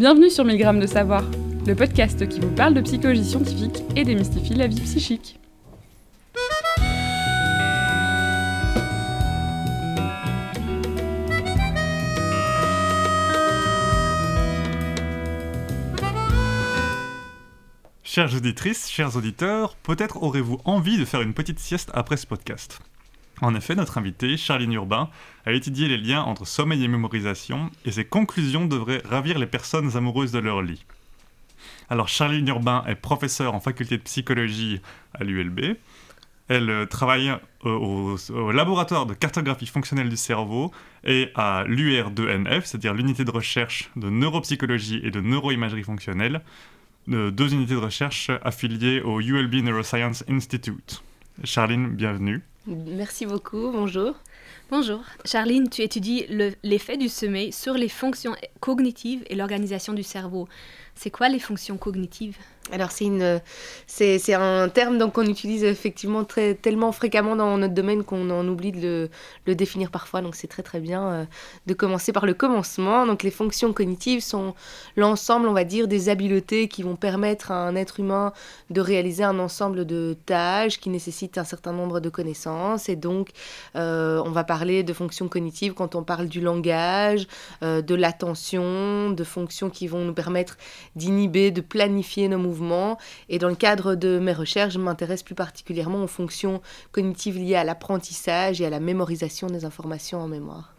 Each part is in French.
Bienvenue sur 1000 grammes de savoir, le podcast qui vous parle de psychologie scientifique et démystifie la vie psychique. Chères auditrices, chers auditeurs, peut-être aurez-vous envie de faire une petite sieste après ce podcast. En effet, notre invité, Charline Urbain, a étudié les liens entre sommeil et mémorisation, et ses conclusions devraient ravir les personnes amoureuses de leur lit. Alors, Charline Urbain est professeure en faculté de psychologie à l'ULB. Elle euh, travaille euh, au, au laboratoire de cartographie fonctionnelle du cerveau et à l'UR2NF, c'est-à-dire l'unité de recherche de neuropsychologie et de neuroimagerie fonctionnelle, euh, deux unités de recherche affiliées au ULB Neuroscience Institute. Charline, bienvenue. Merci beaucoup, bonjour. Bonjour. Charline, tu étudies l'effet du sommeil sur les fonctions cognitives et l'organisation du cerveau. C'est quoi les fonctions cognitives? Alors c'est un terme donc qu'on utilise effectivement très tellement fréquemment dans notre domaine qu'on en oublie de le, le, définir parfois. Donc c'est très très bien euh, de commencer par le commencement. Donc les fonctions cognitives sont l'ensemble on va dire des habiletés qui vont permettre à un être humain de réaliser un ensemble de tâches qui nécessitent un certain nombre de connaissances. Et donc euh, on va parler de fonctions cognitives quand on parle du langage euh, de l'attention de fonctions qui vont nous permettre d'inhiber de planifier nos mouvements et dans le cadre de mes recherches, je m'intéresse plus particulièrement aux fonctions cognitives liées à l'apprentissage et à la mémorisation des informations en mémoire.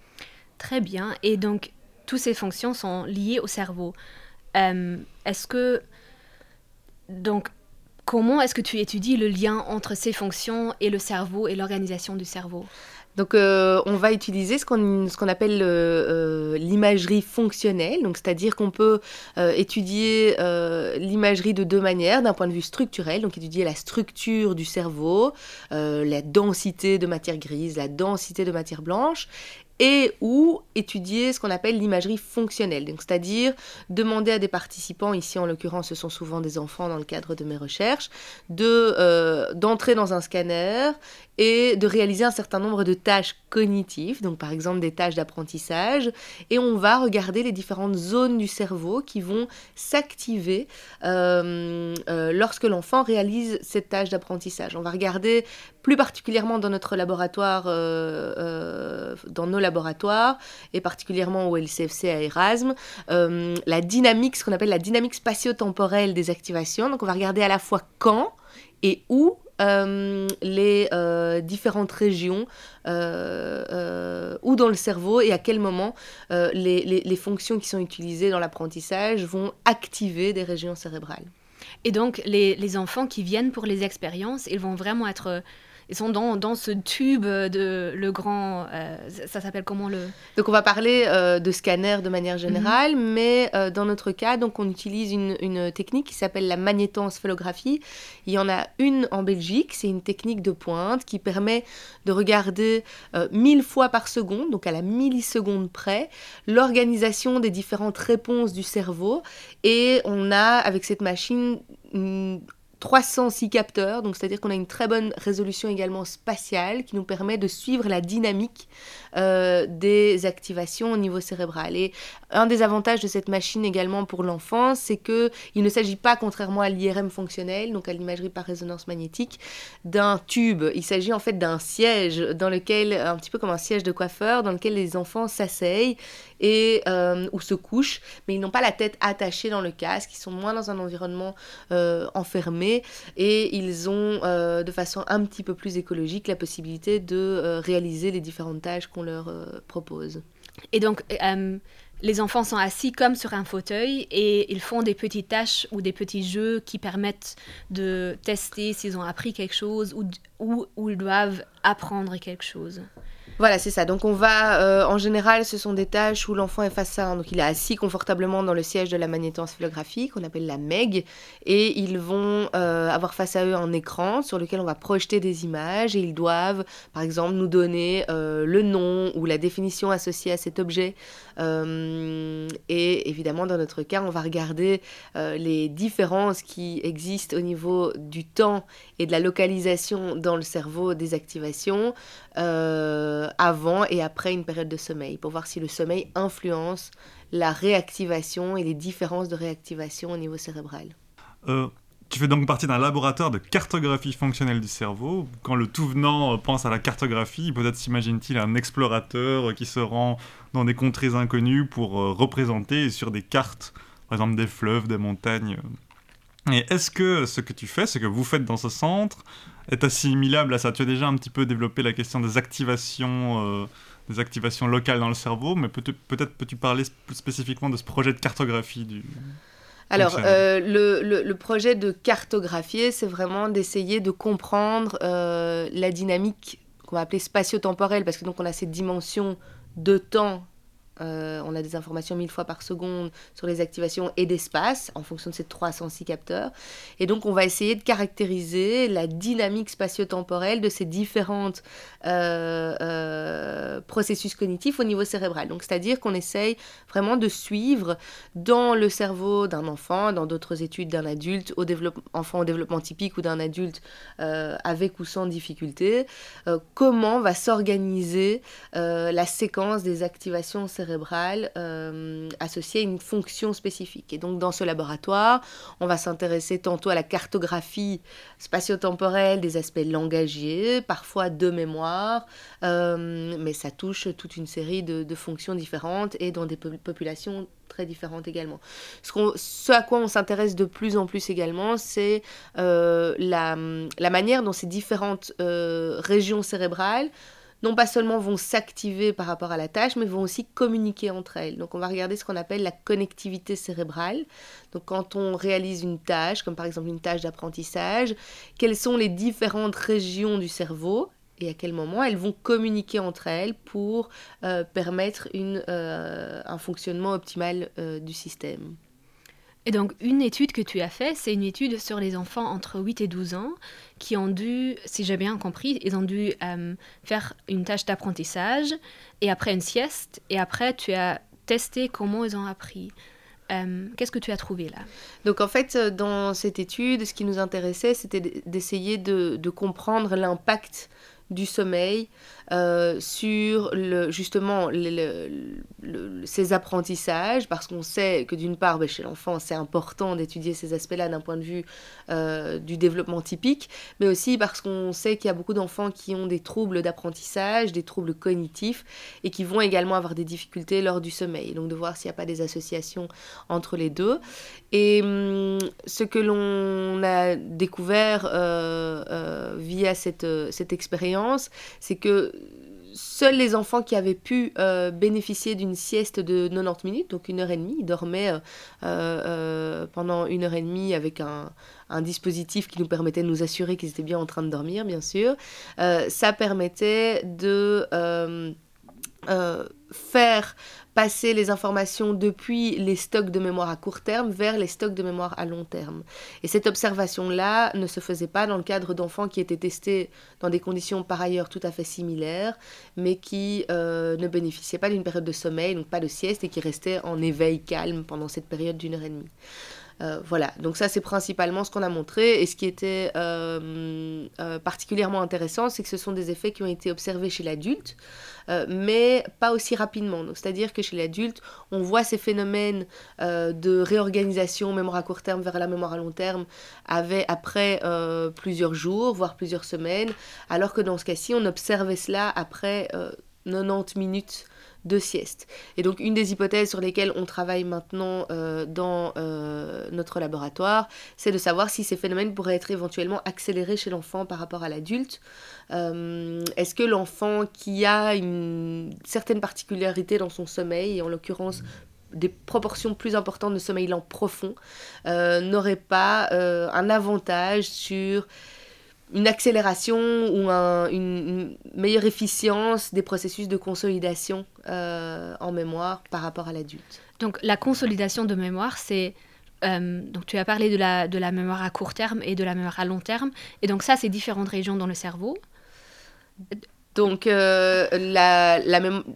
Très bien. Et donc, toutes ces fonctions sont liées au cerveau. Euh, est-ce que... Donc, comment est-ce que tu étudies le lien entre ces fonctions et le cerveau et l'organisation du cerveau? Donc, euh, on va utiliser ce qu'on appelle euh, l'imagerie fonctionnelle, donc c'est-à-dire qu'on peut euh, étudier l'imagerie de deux manières, d'un point de vue structurel, donc étudier la structure du cerveau, la densité de matière grise, la densité de matière blanche, et ou étudier ce qu'on appelle l'imagerie fonctionnelle, donc c'est-à-dire demander à des participants, ici en l'occurrence ce sont souvent des enfants dans le cadre de mes recherches, de d'entrer dans un scanner et de réaliser un certain nombre de tâches cognitives, donc par exemple des tâches d'apprentissage, et on va regarder les différentes zones du cerveau qui vont s'activer euh, euh, lorsque l'enfant réalise cette tâche d'apprentissage. On va regarder plus particulièrement dans notre laboratoire, euh, dans nos laboratoires, et particulièrement au LCFC à Erasme, la dynamique, ce qu'on appelle la dynamique spatio-temporelle des activations. Donc on va regarder à la fois quand et où euh, les euh, différentes régions euh, ou dans le cerveau et à quel moment les, les, fonctions qui sont utilisées dans l'apprentissage vont activer des régions cérébrales. Et donc les, les, enfants qui viennent pour les expériences, ils vont vraiment être ils sont dans, dans, ce tube de le grand. Euh, ça s'appelle comment le. Donc on va parler euh, de scanner de manière générale, mhm. mais euh, dans notre cas, donc on utilise une, une technique qui s'appelle la magnétoencephalographie. Il y en a une en Belgique, c'est une technique de pointe qui permet de regarder mille fois par seconde, donc à la milliseconde près, l'organisation des différentes réponses du cerveau. Et on a avec cette machine 306 capteurs, donc c'est-à-dire qu'on a une très bonne résolution également spatiale qui nous permet de suivre la dynamique euh, des activations au niveau cérébral. Et un des avantages de cette machine également pour l'enfant, c'est que il ne s'agit pas, contrairement à l'IRM fonctionnel, donc à l'imagerie par résonance magnétique, d'un tube. Il s'agit en fait d'un siège dans lequel, un petit peu comme un siège de coiffeur, dans lequel les enfants s'asseyent et euh, ou se couchent, mais ils n'ont pas la tête attachée dans le casque, ils sont moins dans un environnement euh, enfermé et ils ont de façon un petit peu plus écologique la possibilité de réaliser les différentes tâches qu'on leur euh, propose. Et donc, les enfants sont assis comme sur un fauteuil et ils font des petites tâches ou des petits jeux qui permettent de tester s'ils ont appris quelque chose ou, ou, ou ils doivent apprendre quelque chose. Voilà, c'est ça. Donc on va, euh, en général, ce sont des tâches où l'enfant est face à, un, donc il est assis confortablement dans le siège de la magnétoencephalographie qu'on appelle la MEG, et ils vont euh, avoir face à eux un écran sur lequel on va projeter des images, et ils doivent, par exemple, nous donner euh, le nom ou la définition associée à cet objet. et évidemment, dans notre cas, on va regarder les différences qui existent au niveau du temps et de la localisation dans le cerveau des activations avant et après une période de sommeil, pour voir si le sommeil influence la réactivation et les différences de réactivation au niveau cérébral. Euh, tu fais donc partie d'un laboratoire de cartographie fonctionnelle du cerveau. Quand le tout venant pense à la cartographie, peut-être s'imagine-t-il un explorateur qui se rend dans des contrées inconnues pour représenter sur des cartes, par exemple des fleuves, des montagnes. Et est-ce que ce que tu fais, ce que vous faites dans ce centre, est assimilable à ça. Tu as déjà un petit peu développé la question des activations, euh, des activations locales dans le cerveau, mais peut-être peux-tu parler plus spécifiquement de ce projet de cartographie du... Alors, euh, le, le, projet de cartographier, c'est vraiment d'essayer de comprendre euh, la dynamique qu'on va appeler spatio-temporelle, parce que donc on a cette dimension de temps euh, on a des informations mille fois par seconde sur les activations et d'espace en fonction de ces 306 capteurs. Et donc, on va essayer de caractériser la dynamique spatio-temporelle de ces différents euh, euh, processus cognitifs au niveau cérébral. Donc, c'est-à-dire qu'on essaye vraiment de suivre dans le cerveau d'un enfant, dans d'autres études d'un adulte, enfant au développement typique ou d'un adulte avec ou sans difficulté, comment va s'organiser la séquence des activations cérébrales cérébrale euh, associée à une fonction spécifique. Et donc dans ce laboratoire, on va s'intéresser tantôt à la cartographie spatio-temporelle des aspects langagiers, parfois de mémoire, euh, mais ça touche toute une série de, fonctions différentes et dans des populations très différentes également. Ce, à quoi on s'intéresse de plus en plus également, c'est euh, la, manière dont ces différentes régions cérébrales non pas seulement vont s'activer par rapport à la tâche, mais vont aussi communiquer entre elles. Donc on va regarder ce qu'on appelle la connectivité cérébrale. Donc quand on réalise une tâche, comme par exemple une tâche d'apprentissage, quelles sont les différentes régions du cerveau et à quel moment elles vont communiquer entre elles pour euh, permettre euh, un fonctionnement optimal euh, du système. Et donc, une étude que tu as faite, c'est une étude sur les enfants entre 8 et 12 ans qui ont dû, si j'ai bien compris, ils ont dû euh, faire une tâche d'apprentissage et après une sieste. Et après, tu as testé comment ils ont appris. Euh, qu'est-ce que tu as trouvé là? Donc en fait, dans cette étude, ce qui nous intéressait, c'était d'essayer de, de, comprendre l'impact du sommeil euh, sur le, justement ces apprentissages, parce qu'on sait que d'une part, ben, chez l'enfant, c'est important d'étudier ces aspects-là d'un point de vue euh, du développement typique, mais aussi parce qu'on sait qu'il y a beaucoup d'enfants qui ont des troubles d'apprentissage, des troubles cognitifs, et qui vont également avoir des difficultés lors du sommeil. Donc de voir s'il n'y a pas des associations entre les deux. Et hum, ce que l'on a découvert euh, via cette, cette expérience, c'est que seuls les enfants qui avaient pu euh, bénéficier d'une sieste de 90 minutes, donc une heure et demie, ils dormaient euh, euh, pendant une heure et demie avec un, un, dispositif qui nous permettait de nous assurer qu'ils étaient bien en train de dormir, bien sûr. ça permettait de faire passer les informations depuis les stocks de mémoire à court terme vers les stocks de mémoire à long terme. Et cette observation-là ne se faisait pas dans le cadre d'enfants qui étaient testés dans des conditions par ailleurs tout à fait similaires, mais qui euh, ne bénéficiaient pas d'une période de sommeil, donc pas de sieste, et qui restaient en éveil calme pendant cette période d'une heure et demie. Euh, voilà, donc ça c'est principalement ce qu'on a montré. Et ce qui était euh, euh, particulièrement intéressant, c'est que ce sont des effets qui ont été observés chez l'adulte, mais pas aussi rapidement. C'est-à-dire que chez l'adulte, on voit ces phénomènes de réorganisation mémoire à court terme vers la mémoire à long terme après plusieurs jours, voire plusieurs semaines, alors que dans ce cas-ci, on observait cela après 90 minutes de sieste. Et donc une des hypothèses sur lesquelles on travaille maintenant euh, dans euh, notre laboratoire, c'est de savoir si ces phénomènes pourraient être éventuellement accélérés chez l'enfant par rapport à l'adulte. Euh, est-ce que l'enfant qui a une certaine particularité dans son sommeil, et en l'occurrence des proportions plus importantes de sommeil lent profond, n'aurait pas un avantage sur une accélération ou une, meilleure efficience des processus de consolidation euh, en mémoire par rapport à l'adulte. Donc la consolidation de mémoire, c'est... Euh, donc tu as parlé de la, de la mémoire à court terme et de la mémoire à long terme. Et donc ça, c'est différentes régions dans le cerveau. Donc, euh, la,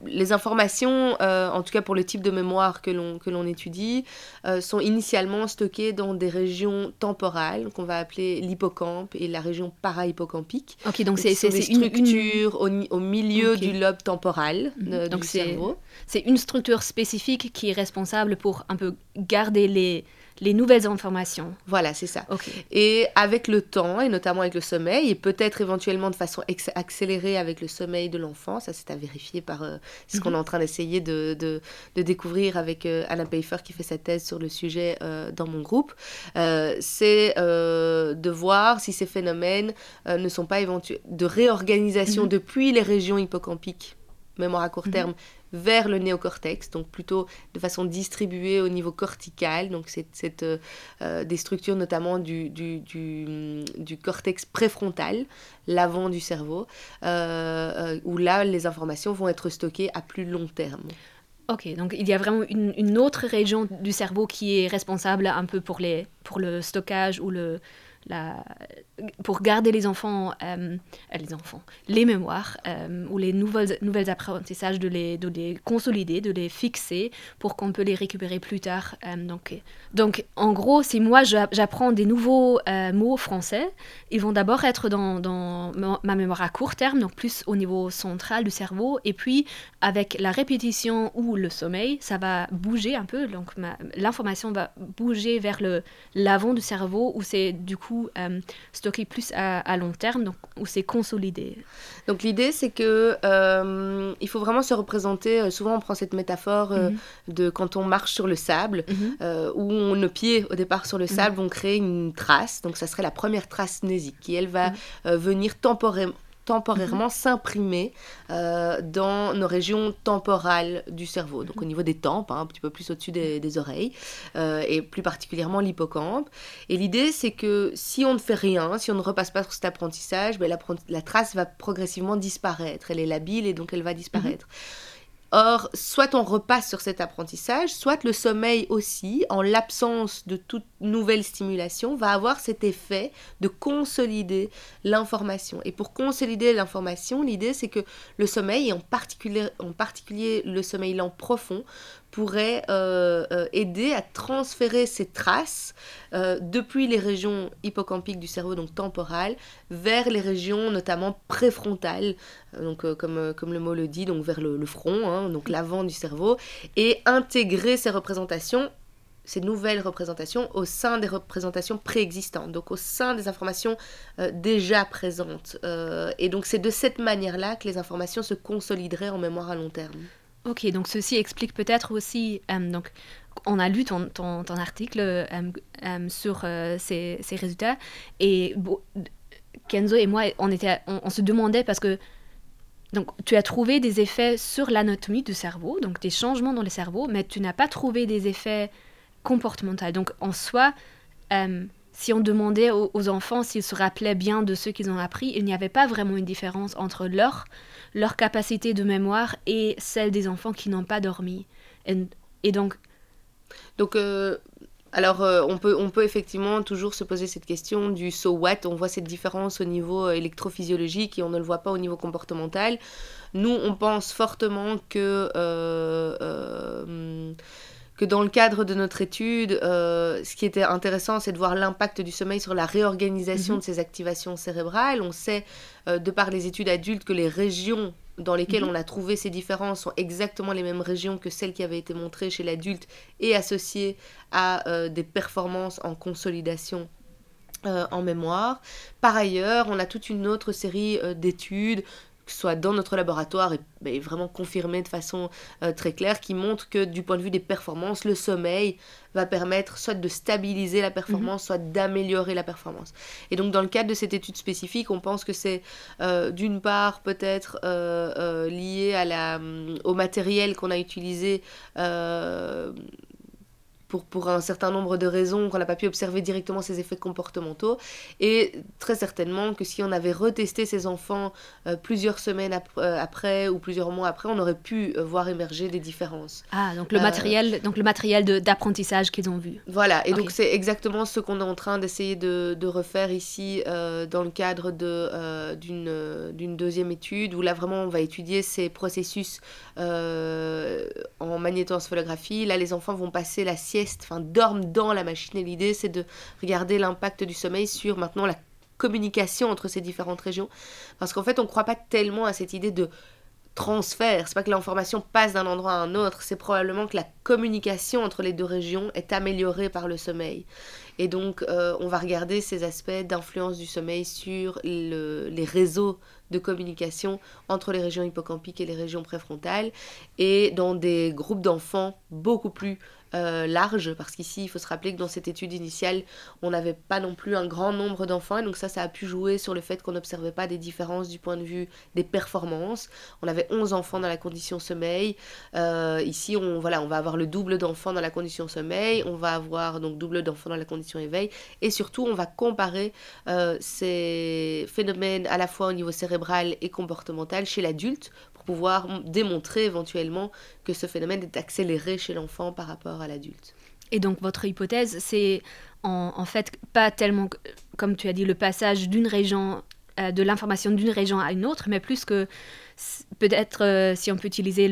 les informations, euh, en tout cas pour le type de mémoire que l'on étudie, euh, sont initialement stockées dans des régions temporales qu'on va appeler l'hippocampe et la région para-hippocampique. Ok, donc c'est des structures Au, milieu du lobe temporal mhm. du cerveau. C'est une structure spécifique qui est responsable pour un peu garder les les nouvelles informations. Voilà, c'est ça. Et avec le temps, et notamment avec le sommeil, et peut-être éventuellement de façon accélérée avec le sommeil de l'enfant, ça c'est à vérifier par euh, ce qu'on mhm. est en train d'essayer de, de, découvrir avec euh, Alain Peifer qui fait sa thèse sur le sujet euh, dans mon groupe, c'est de voir si ces phénomènes ne sont pas éventuels de réorganisation mhm. depuis les régions hippocampiques mémoire à court mhm. terme, vers le néocortex, donc plutôt de façon distribuée au niveau cortical. Donc c'est euh, euh, des structures notamment du, du, du, cortex préfrontal, l'avant du cerveau, euh, où là les informations vont être stockées à plus long terme. Ok, donc il y a vraiment une, une, autre région du cerveau qui est responsable un peu pour, les, pour le stockage ou le, pour garder les enfants, euh, euh, les enfants, les mémoires euh, ou les nouvelles, nouvelles apprentissages, de les, de les consolider, de les fixer pour qu'on peut les récupérer plus tard. donc, donc, en gros, si moi j'apprends des nouveaux mots français, ils vont d'abord être dans, dans, ma mémoire à court terme, donc plus au niveau central du cerveau, et puis avec la répétition ou le sommeil, ça va bouger un peu, donc l'information va bouger vers l'avant du cerveau où c'est du coup euh, stocker plus à, long terme, donc, où c'est consolidé. Donc l'idée, c'est que euh, il faut vraiment se représenter. Euh, souvent, on prend cette métaphore mhm. de quand on marche sur le sable, mhm. où nos pieds, au départ sur le mhm. sable, vont créer une trace. Donc ça serait la première trace mnésique, qui elle va venir temporairement temporairement mhm. s'imprimer euh, dans nos régions temporales du cerveau, donc au niveau des tempes, hein, un petit peu plus au-dessus des, oreilles, euh, et plus particulièrement l'hippocampe. Et l'idée, c'est que si on ne fait rien, si on ne repasse pas sur cet apprentissage, ben, la trace va progressivement disparaître. Elle est labile et donc elle va disparaître. Mhm. Or, soit on repasse sur cet apprentissage, soit le sommeil aussi, en l'absence de toute nouvelle stimulation, va avoir cet effet de consolider l'information. Et pour consolider l'information, l'idée c'est que le sommeil, et en particulier, en particulier le sommeil lent profond, pourrait euh, euh, aider à transférer ces traces euh, depuis les régions hippocampiques du cerveau, donc temporales, vers les régions notamment préfrontales, donc comme, comme le mot le dit, donc vers le, front, hein, donc l'avant du cerveau, et intégrer ces représentations ces nouvelles représentations au sein des représentations préexistantes, donc au sein des informations déjà présentes. et donc c'est de cette manière-là que les informations se consolideraient en mémoire à long terme. Ok, donc ceci explique peut-être aussi, euh, donc on a lu ton, article euh, euh, sur ces, résultats et Kenzo et moi, on, était, on, se demandait parce que donc, tu as trouvé des effets sur l'anatomie du cerveau, donc des changements dans le cerveau, mais tu n'as pas trouvé des effets comportementaux. Donc, en soi, si on demandait aux, enfants s'ils se rappelaient bien de ce qu'ils ont appris, il n'y avait pas vraiment une différence entre leur, leur capacité de mémoire et celle des enfants qui n'ont pas dormi. Et, donc... Donc, euh, alors, euh, on, peut, on peut effectivement toujours se poser cette question du so what. On voit cette différence au niveau euh, électrophysiologique et on ne le voit pas au niveau comportemental. Nous, on pense fortement que que dans le cadre de notre étude, euh, ce qui était intéressant, c'est de voir l'impact du sommeil sur la réorganisation mhm. de ces activations cérébrales. On sait, euh, de par les études adultes, que les régions dans lesquelles mhm. on a trouvé ces différences sont exactement les mêmes régions que celles qui avaient été montrées chez l'adulte et associées à euh, des performances en consolidation en mémoire. Par ailleurs, on a toute une autre série d'études que ce soit dans notre laboratoire et, ben, vraiment confirmé de façon euh, très claire, qui montre que du point de vue des performances, le sommeil va permettre soit de stabiliser la performance, mhm. soit d'améliorer la performance. Et donc dans le cadre de cette étude spécifique, on pense que c'est euh, d'une part peut-être euh, lié à la, au matériel qu'on a utilisé pour, pour un certain nombre de raisons qu'on n'a pas pu observer directement ces effets comportementaux. Et très certainement que si on avait retesté ces enfants plusieurs semaines après ou plusieurs mois après, on aurait pu voir émerger des différences. Ah, donc le matériel, donc le matériel d'apprentissage qu'ils ont vu. Voilà, et donc c'est exactement ce qu'on est en train d'essayer de, de, refaire ici dans le cadre d'une deuxième étude où là vraiment on va étudier ces processus euh, en magnétoencéphalographie. Là, les enfants vont passer la sieste, enfin dorment dans la machine. Et l'idée, c'est de regarder l'impact du sommeil sur maintenant la communication entre ces différentes régions. Parce qu'en fait, on ne croit pas tellement à cette idée de transfert. C'est pas que l'information passe d'un endroit à un autre, c'est probablement que la communication entre les deux régions est améliorée par le sommeil. Et donc, euh, on va regarder ces aspects d'influence du sommeil sur les réseaux de communication entre les régions hippocampiques et les régions préfrontales, et dans des groupes d'enfants beaucoup plus euh, large, parce qu'ici, il faut se rappeler que dans cette étude initiale, on n'avait pas non plus un grand nombre d'enfants, et donc ça, ça a pu jouer sur le fait qu'on n'observait pas des différences du point de vue des performances. On avait 11 enfants dans la condition sommeil. Euh, ici, on, voilà, on va avoir le double d'enfants dans la condition sommeil, on va avoir donc double d'enfants dans la condition éveil, et surtout, on va comparer euh, ces phénomènes à la fois au niveau cérébral et comportemental chez l'adulte pouvoir démontrer éventuellement que ce phénomène est accéléré chez l'enfant par rapport à l'adulte. Et donc votre hypothèse, c'est en, fait pas tellement, comme tu as dit, le passage d'une région, euh, de l'information d'une région à une autre, mais plus que peut-être euh, si on peut utiliser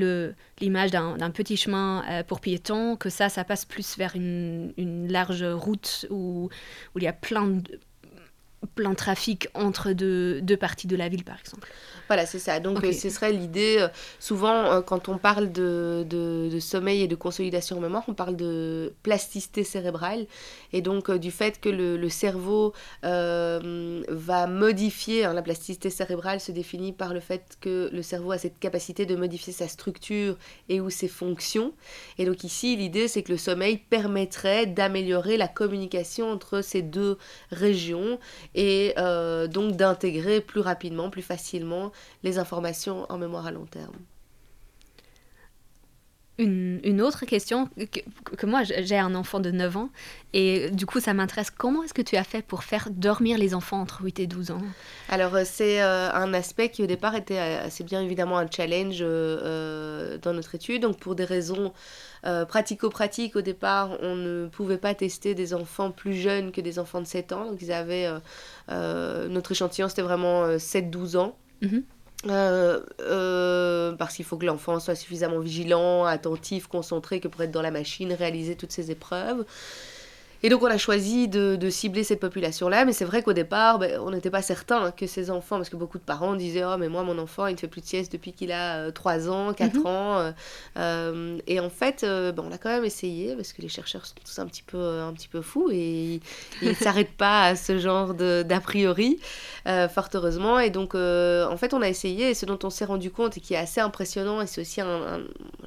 l'image d'un petit chemin euh, pour piétons, que ça, ça passe plus vers une, large route où, où il y a plein de plein trafic entre deux, deux, parties de la ville, par exemple. Voilà, c'est ça. Donc, euh, ce serait l'idée. Euh, souvent, euh, quand on parle de, de, sommeil et de consolidation en mémoire, on parle de plasticité cérébrale. Et donc, du fait que le, le cerveau va modifier. Hein, la plasticité cérébrale se définit par le fait que le cerveau a cette capacité de modifier sa structure et ou ses fonctions. Et donc, ici, l'idée, c'est que le sommeil permettrait d'améliorer la communication entre ces deux régions et donc d'intégrer plus rapidement, plus facilement les informations en mémoire à long terme. Une, autre question, que, moi j'ai un enfant de 9 ans et du coup ça m'intéresse, comment est-ce que tu as fait pour faire dormir les enfants entre 8 et 12 ans? Alors euh, c'est euh, un aspect qui au départ était assez bien évidemment un challenge euh, dans notre étude, donc pour des raisons pratico-pratiques au départ on ne pouvait pas tester des enfants plus jeunes que des enfants de 7 ans, donc ils avaient, notre échantillon c'était vraiment 7-12 ans. Mhm. Euh, euh, parce qu'il faut que l'enfant soit suffisamment vigilant, attentif, concentré que pour être dans la machine, réaliser toutes ces épreuves. Et donc on a choisi de, de cibler cette population-là, mais c'est vrai qu'au départ, ben, on n'était pas certain que ces enfants, parce que beaucoup de parents disaient Oh, mais moi, mon enfant, il ne fait plus de sieste depuis qu'il a 3 euh, ans, 4 mhm. ans. Euh, euh, et en fait, ben, on a quand même essayé, parce que les chercheurs sont tous un petit peu, un petit peu fous et ils ne s'arrêtent pas à ce genre d'a priori, fort heureusement. Et donc, en fait, on a essayé, et ce dont on s'est rendu compte, et qui est assez impressionnant, et c'est aussi, un,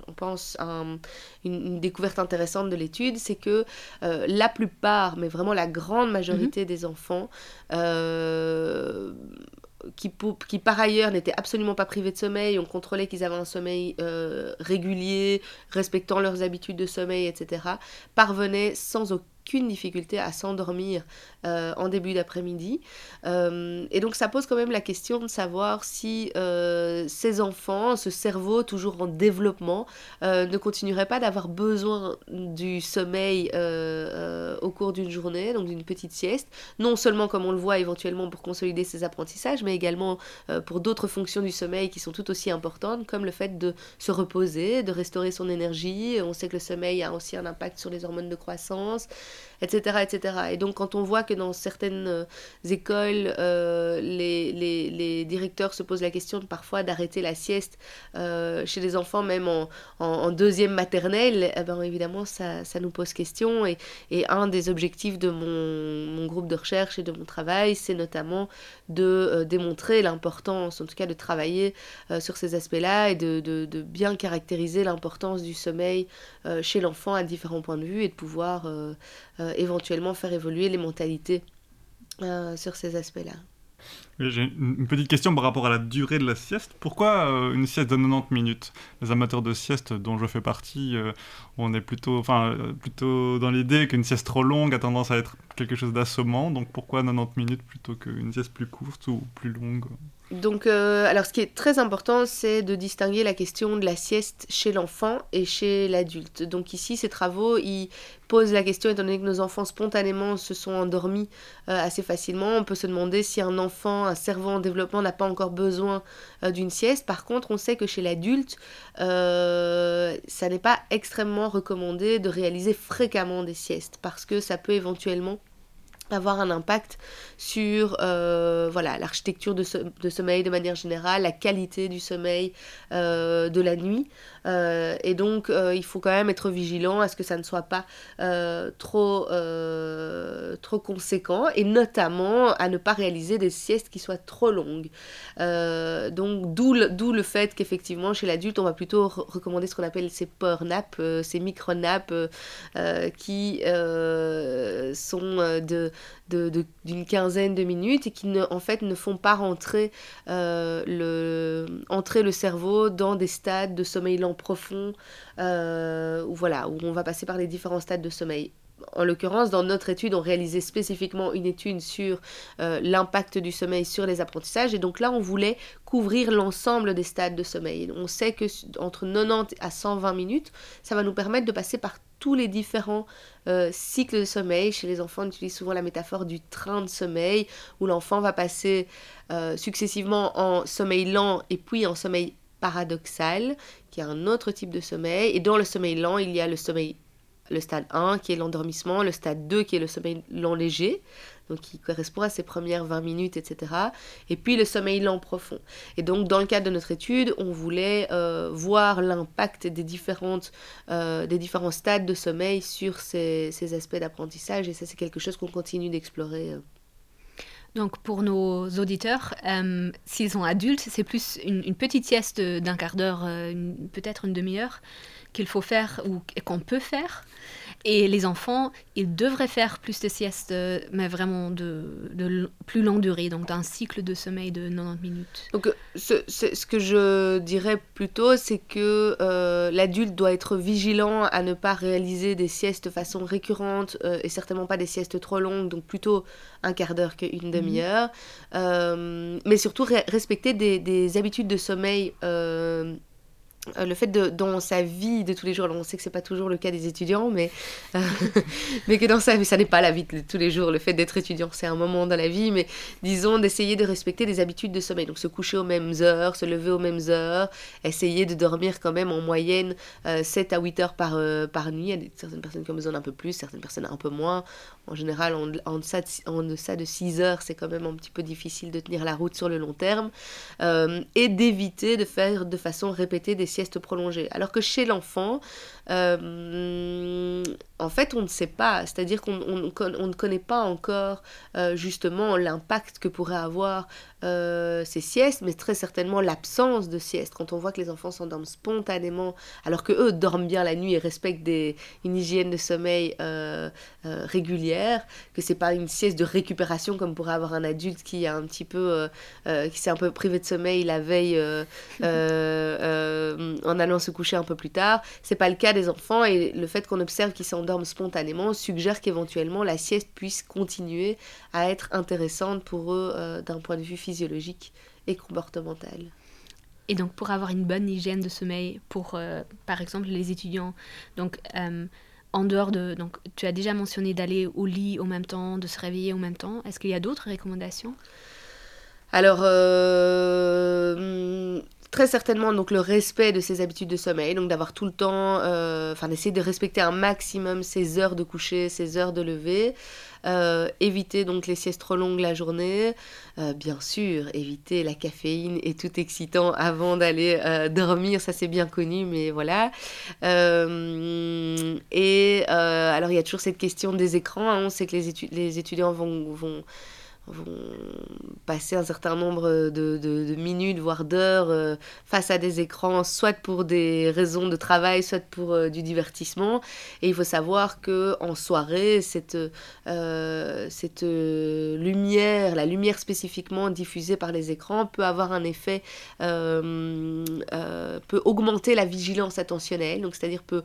on pense, un, une, découverte intéressante de l'étude, c'est que la plupart plupart, mais vraiment la grande majorité mhm. des enfants, euh, qui, qui par ailleurs n'étaient absolument pas privés de sommeil, on contrôlait qu'ils avaient un sommeil euh, régulier, respectant leurs habitudes de sommeil, etc., parvenaient sans aucun qu'une difficulté à s'endormir euh, en début d'après-midi. Euh, et donc ça pose quand même la question de savoir si euh, ces enfants, ce cerveau toujours en développement, ne continuerait pas d'avoir besoin du sommeil au cours d'une journée, donc d'une petite sieste, non seulement comme on le voit éventuellement pour consolider ses apprentissages, mais également pour d'autres fonctions du sommeil qui sont tout aussi importantes, comme le fait de se reposer, de restaurer son énergie. On sait que le sommeil a aussi un impact sur les hormones de croissance etc., etc. Et donc quand on voit que dans certaines euh, écoles, euh, les, directeurs se posent la question parfois d'arrêter la sieste euh, chez les enfants, même en, deuxième maternelle, eh ben, évidemment, ça, nous pose question. Et, et un des objectifs de mon, mon, groupe de recherche et de mon travail, c'est notamment de démontrer l'importance, en tout cas de travailler sur ces aspects-là et de, de, bien caractériser l'importance du sommeil chez l'enfant à différents points de vue et de pouvoir éventuellement faire évoluer les mentalités euh, sur ces aspects-là. J'ai une petite question par rapport à la durée de la sieste. Pourquoi euh, une sieste de 90 minutes? Les amateurs de sieste dont je fais partie, euh, on est plutôt, euh, plutôt dans l'idée qu'une sieste trop longue a tendance à être quelque chose d'assommant. Donc pourquoi 90 minutes plutôt qu'une sieste plus courte ou plus longue? Donc, euh, alors ce qui est très important, c'est de distinguer la question de la sieste chez l'enfant et chez l'adulte. Donc ici, ces travaux, ils posent la question, étant donné que nos enfants spontanément se sont endormis euh, assez facilement, on peut se demander si un enfant, un cerveau en développement n'a pas encore besoin euh, d'une sieste. Par contre, on sait que chez l'adulte, ça n'est pas extrêmement recommandé de réaliser fréquemment des siestes parce que ça peut éventuellement avoir un impact sur euh, voilà l'architecture de, sommeil de manière générale, la qualité du sommeil euh, de la nuit. Euh, et donc, il faut quand même être vigilant à ce que ça ne soit pas trop, trop conséquent, et notamment à ne pas réaliser des siestes qui soient trop longues. donc, d'où le, le fait qu'effectivement, chez l'adulte, on va plutôt recommander ce qu'on appelle ces power naps, ces micro-naps qui sont de d'une quinzaine de minutes et qui ne, en fait ne font pas rentrer, euh, le, entrer le cerveau dans des stades de sommeil lent profond euh, où, voilà, où on va passer par les différents stades de sommeil. En l'occurrence, dans notre étude, on réalisait spécifiquement une étude sur euh, l'impact du sommeil sur les apprentissages. Et donc là, on voulait couvrir l'ensemble des stades de sommeil. On sait que entre 90 à 120 minutes, ça va nous permettre de passer par tous les différents euh, cycles de sommeil. Chez les enfants, on utilise souvent la métaphore du train de sommeil, où l'enfant va passer successivement en sommeil lent et puis en sommeil paradoxal, qui est un autre type de sommeil. Et dans le sommeil lent, il y a le sommeil le stade 1 qui est l'endormissement, le stade 2 qui est le sommeil lent léger, donc qui correspond à ces premières 20 minutes, etc. Et puis le sommeil lent profond. Et donc dans le cadre de notre étude, on voulait euh, voir l'impact des, euh, des différents stades de sommeil sur ces, ces aspects d'apprentissage, et ça c'est quelque chose qu'on continue d'explorer. Euh. Donc pour nos auditeurs, s'ils sont adultes, c'est plus une, une petite sieste d'un quart d'heure, peut-être une demi-heure qu'il faut faire ou qu'on peut faire. Et les enfants, ils devraient faire plus de siestes, euh, mais vraiment de, de plus longue durée, donc d'un cycle de sommeil de 90 minutes. Donc, ce, ce que je dirais plutôt, c'est que euh, l'adulte doit être vigilant à ne pas réaliser des siestes de façon récurrente euh, et certainement pas des siestes trop longues, donc plutôt un quart d'heure qu'une demi-heure. Mhm. mais surtout respecter des, des, habitudes de sommeil euh, le fait de, dans sa vie de tous les jours, on sait que c'est pas toujours le cas des étudiants, mais, euh, mais que dans sa vie, ça n'est pas la vie de tous les jours, le fait d'être étudiant, c'est un moment dans la vie, mais disons d'essayer de respecter des habitudes de sommeil, donc se coucher aux mêmes heures, se lever aux mêmes heures, essayer de dormir quand même en moyenne 7 euh, à 8 heures par, par nuit, il y a certaines personnes qui ont besoin d'un peu plus, certaines personnes un peu moins, en général en, deçà, de, en deçà de 6 heures, c'est quand même un petit peu difficile de tenir la route sur le long terme, et d'éviter de faire de façon répétée des sieste prolongée. Alors que chez l'enfant, euh, en fait, on ne sait pas, c'est-à-dire qu'on on, ne connaît pas encore euh, justement l'impact que pourrait avoir euh, ces siestes, mais très certainement l'absence de sieste. Quand on voit que les enfants s'endorment spontanément, alors que eux dorment bien la nuit et respectent des, une hygiène de sommeil régulière, que c'est pas une sieste de récupération comme pourrait avoir un adulte qui a un petit peu, qui s'est un peu privé de sommeil la veille en allant se coucher un peu plus tard. C'est pas le cas des enfants et le fait qu'on observe qu'ils s'endorment spontanément suggère qu'éventuellement la sieste puisse continuer à être intéressante pour eux euh, d'un point de vue physiologique et comportemental. Et donc pour avoir une bonne hygiène de sommeil pour euh, par exemple les étudiants, donc euh, en dehors de donc tu as déjà mentionné d'aller au lit au même temps, de se réveiller au même temps, est-ce qu'il y a d'autres recommandations? Alors, très certainement donc le respect de ses habitudes de sommeil, donc d'avoir tout le temps, euh, enfin d'essayer de respecter un maximum ses heures de coucher, ses heures de lever, euh, éviter donc les siestes trop longues la journée, euh, bien sûr éviter la caféine et tout excitant avant d'aller dormir, ça c'est bien connu, mais voilà. et alors il y a toujours cette question des écrans, hein. on sait que les, les étudiants vont, vont vont passer un certain nombre de, minutes, voire d'heures euh, face à des écrans, soit pour des raisons de travail, soit pour euh, du divertissement. Et il faut savoir que en soirée, cette, euh, cette lumière, la lumière spécifiquement diffusée par les écrans, peut avoir un effet, peut augmenter la vigilance attentionnelle, donc c'est-à-dire peut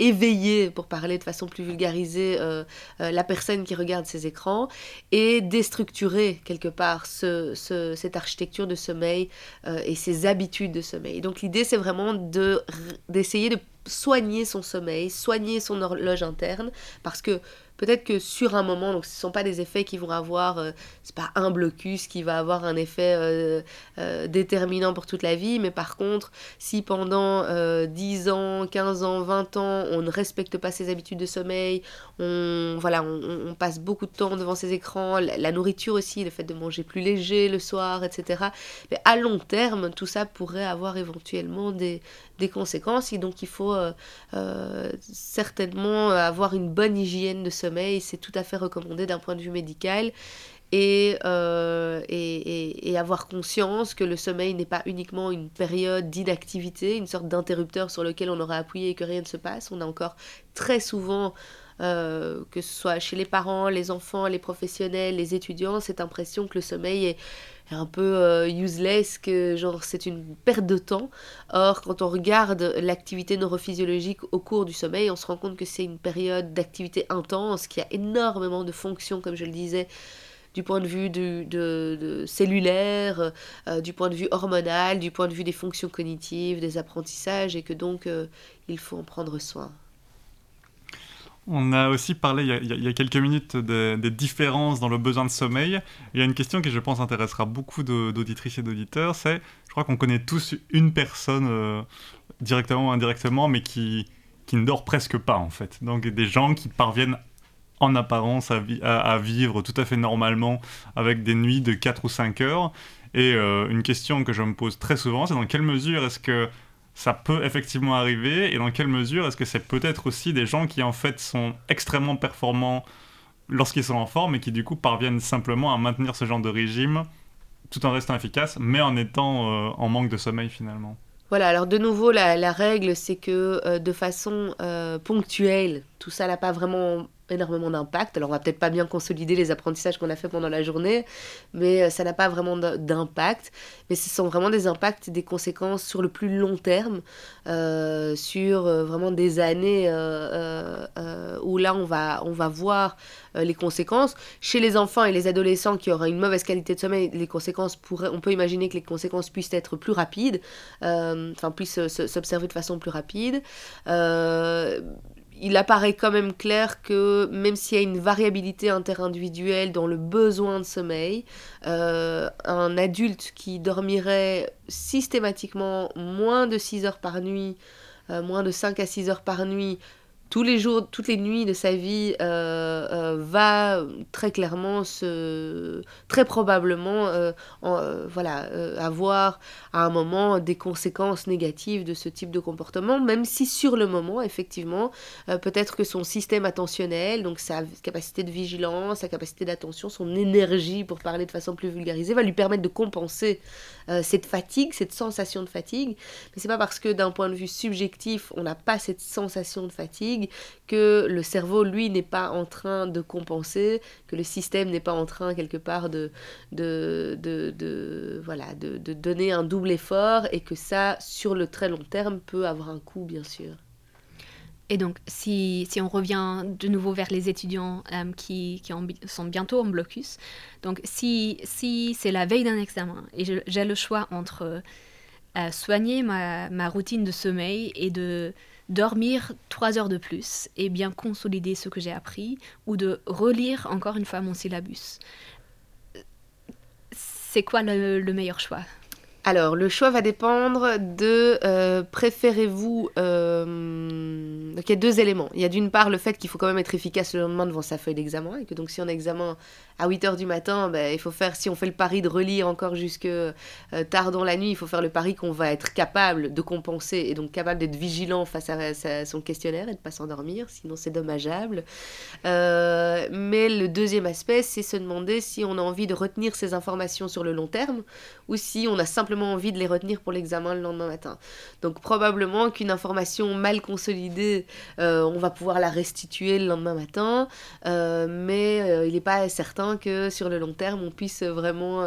éveiller, pour parler de façon plus vulgarisée, euh, euh, la personne qui regarde ces écrans et déstructurer quelque part ce, cette architecture de sommeil euh, et ces habitudes de sommeil. Donc l'idée, c'est vraiment de, d'essayer de soigner son sommeil, soigner son horloge interne, parce que Peut-être que sur un moment, ce ne sont pas des effets qui vont avoir, euh, c'est pas un blocus qui va avoir un effet euh, euh, déterminant pour toute la vie, mais par contre, si pendant 10 ans, 15 ans, 20 ans, on ne respecte pas ses habitudes de sommeil, on, voilà, on, passe beaucoup de temps devant ses écrans, la, nourriture aussi, le fait de manger plus léger le soir, etc. Mais à long terme, tout ça pourrait avoir éventuellement des, des conséquences et donc il faut certainement avoir une bonne hygiène de sommeil c'est tout à fait recommandé d'un point de vue médical. Euh, et, et, avoir conscience que le sommeil n'est pas uniquement une période d'inactivité, une sorte d'interrupteur sur lequel on aurait appuyé et que rien ne se passe. On a encore très souvent, euh, que ce soit chez les parents, les enfants, les professionnels, les étudiants, cette impression que le sommeil est un peu euh, useless, que genre c'est une perte de temps. Or, quand on regarde l'activité neurophysiologique au cours du sommeil, on se rend compte que c'est une période d'activité intense, qui a énormément de fonctions, comme je le disais, du point de vue de, cellulaire, euh, du point de vue hormonal, du point de vue des fonctions cognitives, des apprentissages, et que donc il faut en prendre soin. On a aussi parlé il y a, quelques minutes des différences dans le besoin de sommeil. Il y a une question qui, je pense, intéressera beaucoup d'auditrices et d'auditeurs. C'est, je crois qu'on connaît tous une personne, euh, directement ou indirectement, mais qui, qui ne dort presque pas, en fait. Donc des gens qui parviennent en apparence à, vivre tout à fait normalement avec des nuits de 4 ou 5 heures. Et euh, une question que je me pose très souvent, c'est dans quelle mesure est-ce que ça peut effectivement arriver et dans quelle mesure est-ce que c'est peut-être aussi des gens qui en fait sont extrêmement performants lorsqu'ils sont en forme et qui du coup parviennent simplement à maintenir ce genre de régime tout en restant efficace mais en étant euh, en manque de sommeil finalement. Voilà, alors de nouveau, la, règle, c'est que euh, de façon euh, ponctuelle, tout ça n'a pas vraiment énormément d'impact. Alors on va peut-être pas bien consolider les apprentissages qu'on a fait pendant la journée, mais euh, ça n'a pas vraiment d'impact. Mais ce sont vraiment des impacts des conséquences sur le plus long terme, euh, sur euh, vraiment des années où là on va, on va voir les conséquences. Chez les enfants et les adolescents qui auraient une mauvaise qualité de sommeil, les conséquences pourraient, on peut imaginer que les conséquences puissent être plus rapides, enfin puissent s'observer de façon plus rapide il apparaît quand même clair que même s'il y a une variabilité interindividuelle dans le besoin de sommeil, euh, un adulte qui dormirait systématiquement moins de 6 heures par nuit, euh, moins de 5 à 6 heures par nuit, tous les jours, toutes les nuits de sa vie, euh, euh, va très clairement se, très probablement, euh, voilà, avoir à un moment des conséquences négatives de ce type de comportement, même si sur le moment, effectivement, peut-être que son système attentionnel, donc sa capacité de vigilance, sa capacité d'attention, son énergie, pour parler de façon plus vulgarisée, va lui permettre de compenser cette fatigue, cette sensation de fatigue. Mais c'est pas parce que d'un point de vue subjectif, on n'a pas cette sensation de fatigue que le cerveau, lui, n'est pas en train de compenser, que le système n'est pas en train, quelque part, de, de, de, voilà, de, de donner un double effort, et que ça, sur le très long terme, peut avoir un coût, bien sûr. Et donc, si, on revient de nouveau vers les étudiants euh, qui, sont bientôt en blocus, donc si, c'est la veille d'un examen et j'ai le choix entre euh, soigner ma, ma, routine de sommeil et de dormir trois heures de plus et bien consolider ce que j'ai appris ou de relire encore une fois mon syllabus. C'est quoi le, meilleur choix? Alors, le choix va dépendre de euh, préférez-vous. Euh, donc, il y a deux éléments. Il y a d'une part le fait qu'il faut quand même être efficace le lendemain devant sa feuille d'examen, et que donc, si on a examen à 8 h du matin, ben, il faut faire, si on fait le pari de relire encore jusque euh, tard dans la nuit, il faut faire le pari qu'on va être capable de compenser et donc capable d'être vigilant face à, son questionnaire et de ne pas s'endormir, sinon c'est dommageable. mais le deuxième aspect, c'est se demander si on a envie de retenir ces informations sur le long terme ou si on a simplement envie de les retenir pour l'examen le lendemain matin. Donc probablement qu'une information mal consolidée, euh, on va pouvoir la restituer le lendemain matin, euh, mais euh, il n'est pas certain que sur le long terme, on puisse vraiment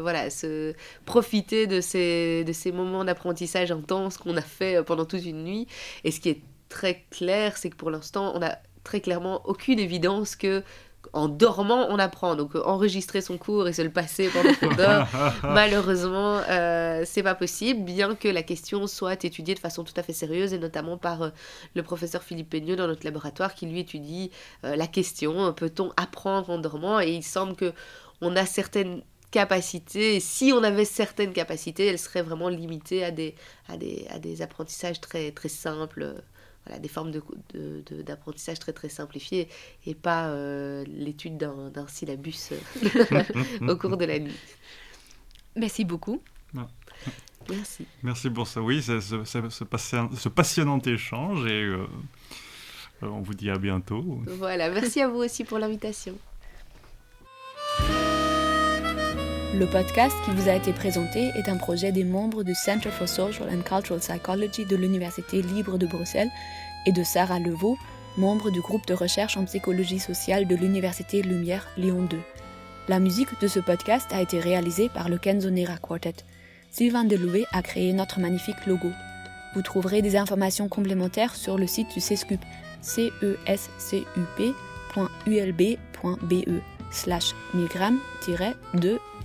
voilà, se profiter de ces, de ces moments d'apprentissage intense qu'on a fait pendant toute une nuit. Et ce qui est très clair, c'est que pour l'instant, on a très clairement aucune évidence que en dormant, on apprend. Donc, euh, enregistrer son cours et se le passer pendant qu'on dort, malheureusement, euh, c'est pas possible, bien que la question soit étudiée de façon tout à fait sérieuse, et notamment par euh, le professeur Philippe Peigneux dans notre laboratoire, qui lui étudie la question peut-on apprendre en dormant? Et il semble que on a certaines capacités, et si on avait certaines capacités, elles seraient vraiment limitées à des, à des, à des apprentissages très, très simples des formes d'apprentissage de, de, très très simplifiées et pas euh, l'étude d'un syllabus euh, au cours de la nuit. Merci beaucoup. Merci. Merci pour ça. Oui, ce, ce, ce, passionnant échange et euh, on vous dit à bientôt. Voilà, merci à vous aussi pour l'invitation. Le podcast qui vous a été présenté est un projet des membres du Center for Social and Cultural Psychology de l'Université libre de Bruxelles et de Sarah Levaux, membre du groupe de recherche en psychologie sociale de l'Université Lumière Lyon 2. La musique de ce podcast a été réalisée par le Kenzonera Quartet. Sylvain Deloué a créé notre magnifique logo. Vous trouverez des informations complémentaires sur le site du CESCUP, c e s c u p.ulb.be slash milgram-de